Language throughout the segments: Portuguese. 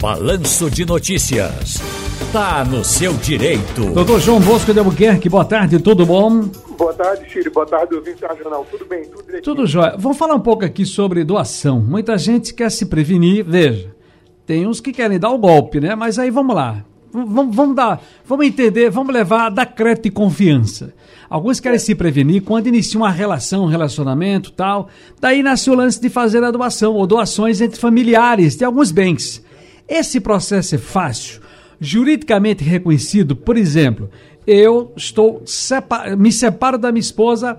Balanço de Notícias. Tá no seu direito. Doutor João Bosco de Albuquerque, boa tarde, tudo bom? Boa tarde, Chile. Boa tarde, ouvinte da Jornal. Tudo bem? Tudo direitinho? Tudo jóia. Vamos falar um pouco aqui sobre doação. Muita gente quer se prevenir. Veja, tem uns que querem dar o golpe, né? Mas aí vamos lá. Vamos, vamos dar, vamos entender, vamos levar da crédito e confiança. Alguns querem se prevenir quando iniciam uma relação, um relacionamento tal. Daí nasce o lance de fazer a doação ou doações entre familiares de alguns bens. Esse processo é fácil, juridicamente reconhecido. Por exemplo, eu estou me separo da minha esposa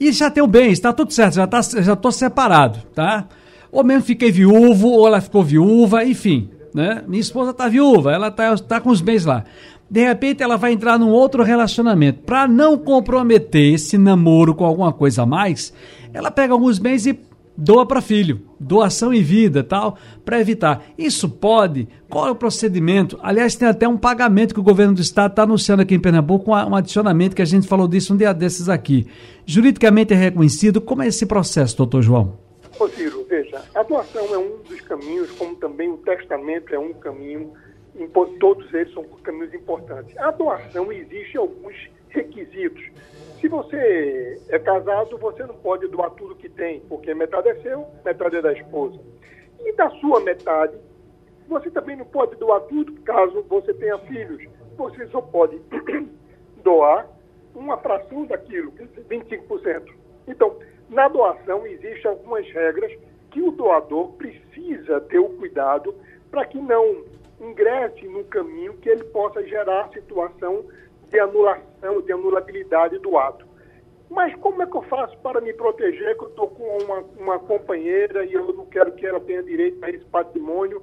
e já tenho bens, está tudo certo, já tá, já estou separado, tá? Ou mesmo fiquei viúvo, ou ela ficou viúva, enfim né? Minha esposa tá viúva, ela tá, tá com os bens lá. De repente ela vai entrar num outro relacionamento. Para não comprometer esse namoro com alguma coisa a mais, ela pega alguns bens e doa para filho, doação em vida, tal, para evitar. Isso pode? Qual é o procedimento? Aliás, tem até um pagamento que o governo do estado está anunciando aqui em Pernambuco, um adicionamento que a gente falou disso um dia desses aqui. Juridicamente é reconhecido. Como é esse processo, doutor João? Ô Ciro, veja, a doação é um dos caminhos, como também o testamento é um caminho, todos eles são caminhos importantes. A doação existe alguns requisitos. Se você é casado, você não pode doar tudo que tem, porque metade é seu, metade é da esposa. E da sua metade, você também não pode doar tudo caso você tenha filhos. Você só pode doar uma fração daquilo, 25%. Então, na doação, existem algumas regras que o doador precisa ter o cuidado para que não ingresse no caminho que ele possa gerar situação de anulação, de anulabilidade do ato. Mas como é que eu faço para me proteger que eu estou com uma, uma companheira e eu não quero que ela tenha direito a esse patrimônio?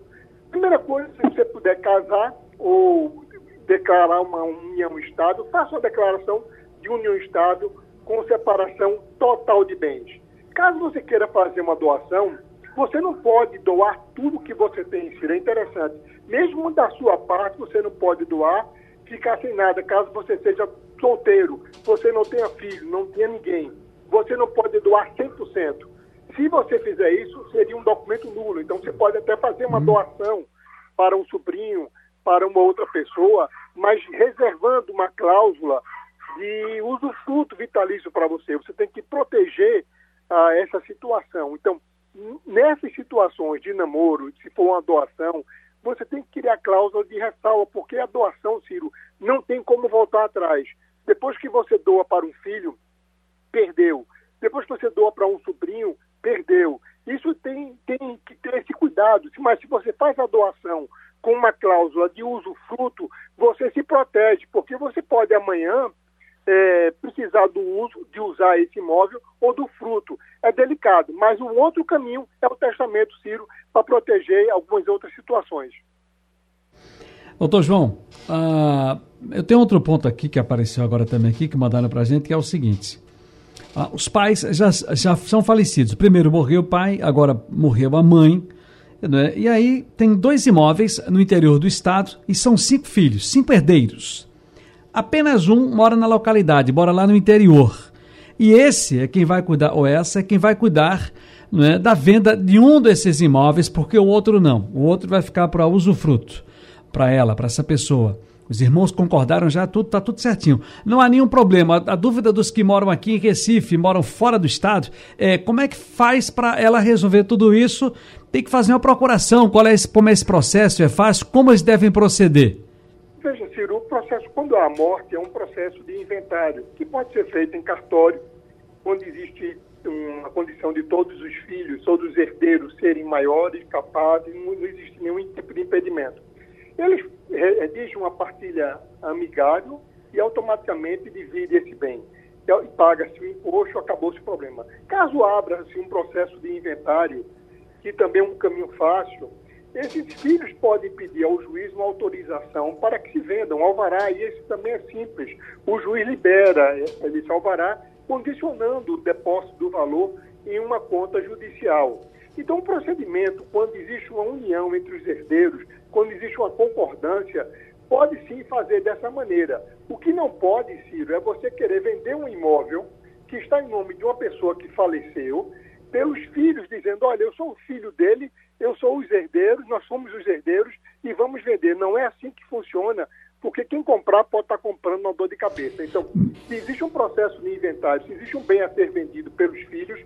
Primeira coisa, se você puder casar ou declarar uma união estável, faça uma declaração de união estável com separação total de bens. Caso você queira fazer uma doação, você não pode doar tudo que você tem. É interessante. Mesmo da sua parte, você não pode doar, ficar sem nada. Caso você seja solteiro, você não tenha filho, não tenha ninguém, você não pode doar 100%. Se você fizer isso, seria um documento nulo. Então, você pode até fazer uma uhum. doação para um sobrinho, para uma outra pessoa, mas reservando uma cláusula de usufruto vitalício para você. Você tem que proteger ah, essa situação. Então, nessas situações de namoro, se for uma doação, você tem que criar cláusula de ressalva, porque a doação, Ciro, não tem como voltar atrás. Depois que você doa para um filho, perdeu. Depois que você doa para um sobrinho, perdeu. Isso tem, tem que ter esse cuidado. Mas se você faz a doação com uma cláusula de uso fruto, você se protege, porque você pode amanhã é, precisar do uso, de usar esse imóvel ou do fruto. É delicado, mas o outro caminho é o testamento, Ciro, para proteger algumas outras situações. Doutor João, uh, eu tenho outro ponto aqui que apareceu agora também aqui, que mandaram para a gente, que é o seguinte. Uh, os pais já, já são falecidos. Primeiro morreu o pai, agora morreu a mãe. Né? E aí tem dois imóveis no interior do estado e são cinco filhos, cinco herdeiros. Apenas um mora na localidade, mora lá no interior. E esse é quem vai cuidar, ou essa é quem vai cuidar né, da venda de um desses imóveis, porque o outro não. O outro vai ficar para usufruto, para ela, para essa pessoa. Os irmãos concordaram já, tudo está tudo certinho. Não há nenhum problema. A, a, dúvida dos que moram aqui em Recife, moram fora do estado, é como é que faz para ela resolver tudo isso? Tem que fazer uma procuração. Qual é esse, como é esse processo? É fácil? Como eles devem proceder? Veja, Ciro, o processo, quando há morte, é um processo de inventário, que pode ser feito em cartório, quando existe uma condição de todos os filhos, todos os herdeiros serem maiores, capazes, não, não existe nenhum tipo de impedimento. Eles redigem uma partilha amigável e automaticamente divide esse bem. E paga-se o imposto, acabou-se o problema. Caso abra-se um processo de inventário, que também é um caminho fácil, esses filhos podem pedir ao juiz uma autorização para que se vendam um alvará, e esse também é simples. O juiz libera esse alvará, condicionando o depósito do valor em uma conta judicial. Então, o procedimento, quando existe uma união entre os herdeiros, quando existe uma concordância, pode sim fazer dessa maneira. O que não pode, Ciro, é você querer vender um imóvel que está em nome de uma pessoa que faleceu pelos filhos, dizendo, olha, eu sou o filho dele, eu sou os herdeiros, nós somos os herdeiros e vamos vender. Não é assim que funciona, porque quem comprar pode estar comprando uma dor de cabeça. Então, se existe um processo de inventário, se existe um bem a ser vendido pelos filhos,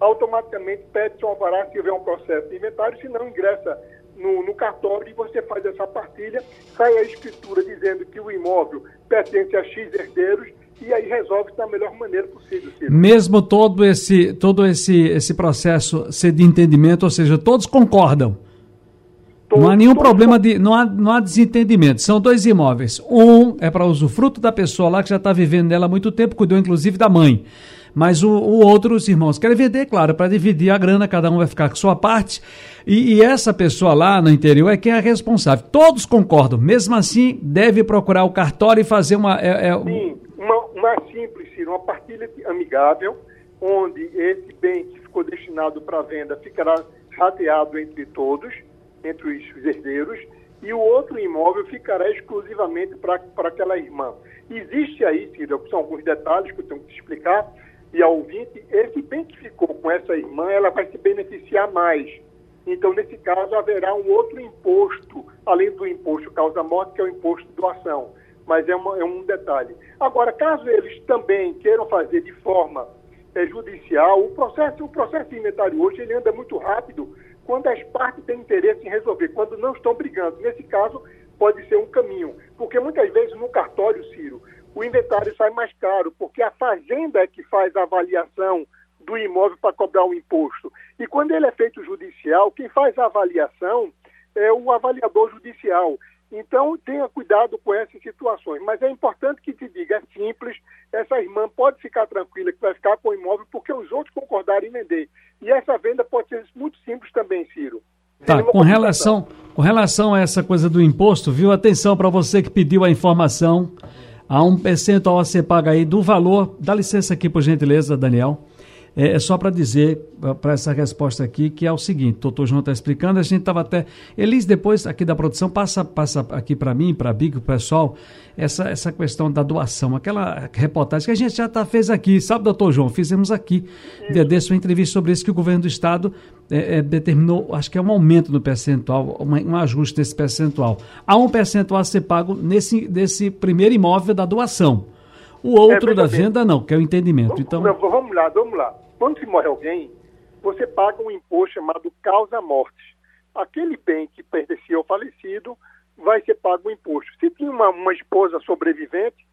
automaticamente pede-se um alvará se houver um processo de inventário, se não ingressa no, no, cartório e você faz essa partilha, sai a escritura dizendo que o imóvel pertence a X herdeiros e aí resolve da melhor maneira possível. Ciro. Mesmo todo esse todo esse esse processo ser de entendimento, ou seja, todos concordam. Todo, não há nenhum problema de não há, não há desentendimento. São dois imóveis. Um é para usufruto da pessoa lá que já está vivendo nela há muito tempo, cuidou inclusive da mãe. Mas o, o outro, os irmãos querem vender, claro, para dividir a grana, cada um vai ficar com sua parte. E, e, essa pessoa lá no interior é quem é responsável. Todos concordam. Mesmo assim, deve procurar o cartório e fazer uma. É, é... Sim, uma, uma simples, Ciro, uma partilha amigável, onde esse bem que ficou destinado para venda ficará rateado entre todos, entre os herdeiros, e o outro imóvel ficará exclusivamente para aquela irmã. Existe aí, Ciro, são alguns detalhes que eu tenho que te explicar e ao ouvinte, esse bem que ficou com essa irmã, ela vai se beneficiar mais. Então, nesse caso, haverá um outro imposto, além do imposto causa-morte, que é o imposto doação. Mas é, uma, é, um detalhe. Agora, caso eles também queiram fazer de forma é, judicial, o processo, o processo de inventário hoje ele anda muito rápido quando as partes têm interesse em resolver, quando não estão brigando. Nesse caso, pode ser um caminho. Porque muitas vezes no cartório, Ciro, o inventário sai mais caro, porque a fazenda é que faz a avaliação do imóvel para cobrar o imposto. E quando ele é feito judicial, quem faz a avaliação é o avaliador judicial. Então, tenha cuidado com essas situações. Mas é importante que te diga, é simples, essa irmã pode ficar tranquila que vai ficar com o imóvel porque os outros concordaram em vender. E essa venda pode ser muito simples também, Ciro. Tá, com relação, com relação a essa coisa do imposto, viu? Atenção para você que pediu a informação Há um percentual a ser pago aí do valor. Dá licença aqui, por gentileza, Daniel. É, é só para dizer, para essa resposta aqui, que é o seguinte: o doutor João está explicando, a gente estava até. Elis, depois aqui da produção, passa, passa aqui para mim, para a Big, o pessoal, essa, essa questão da doação, aquela reportagem que a gente já tá, fez aqui, sabe, doutor João? Fizemos aqui, dia desse, uma entrevista sobre isso, que o governo do Estado é, é, determinou, acho que é um aumento no percentual, um, um ajuste nesse percentual. Há um percentual a ser pago nesse, nesse primeiro imóvel da doação. O outro é, da venda não, que é o entendimento. Então... Vamos lá, vamos lá. Quando se morre alguém, você paga um imposto chamado causa-morte. Aquele bem que pertencia ao falecido vai ser pago o imposto. Se tinha uma, uma esposa sobrevivente,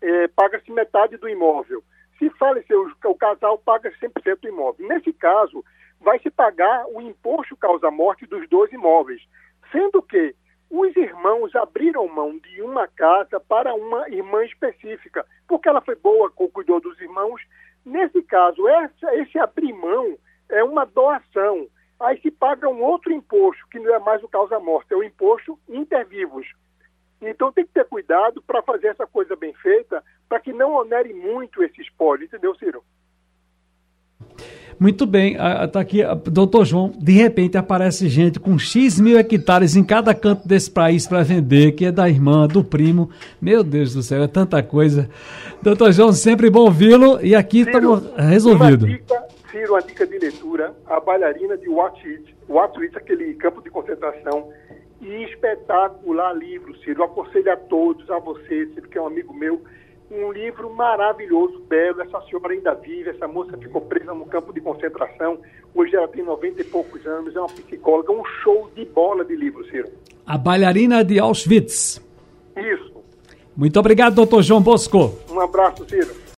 é, paga-se metade do imóvel. Se faleceu o casal, paga 100% do imóvel. Nesse caso, vai se pagar o imposto causa-morte dos dois imóveis, sendo que os irmãos abriram mão de uma casa para uma irmã específica, porque ela foi boa, cuidou dos irmãos Nesse caso, essa, esse abrir mão é uma doação. Aí se paga um outro imposto, que não é mais o causa-morte, é o imposto intervivos. Então tem que ter cuidado para fazer essa coisa bem feita, para que não onere muito esse espólio, entendeu, Ciro? Muito bem, está aqui, doutor João, de repente aparece gente com X mil hectares em cada canto desse país para vender, que é da irmã, do primo. Meu Deus do céu, é tanta coisa. Doutor João, sempre bom ouvi-lo e aqui estamos resolvidos. Ciro, uma dica de leitura, a bailarina de Watwitz, aquele campo de concentração, e espetacular livro, Ciro. Eu aconselho a todos, a você, Ciro, que é um amigo meu, um livro maravilhoso, belo. Essa senhora ainda vive, essa moça ficou presa no campo de concentração. Hoje ela tem 90 e poucos anos, é uma psicóloga, um show de bola de livro, Ciro. A bailarina de Auschwitz. Isso. Muito obrigado, doutor João Bosco. Um abraço, Ciro.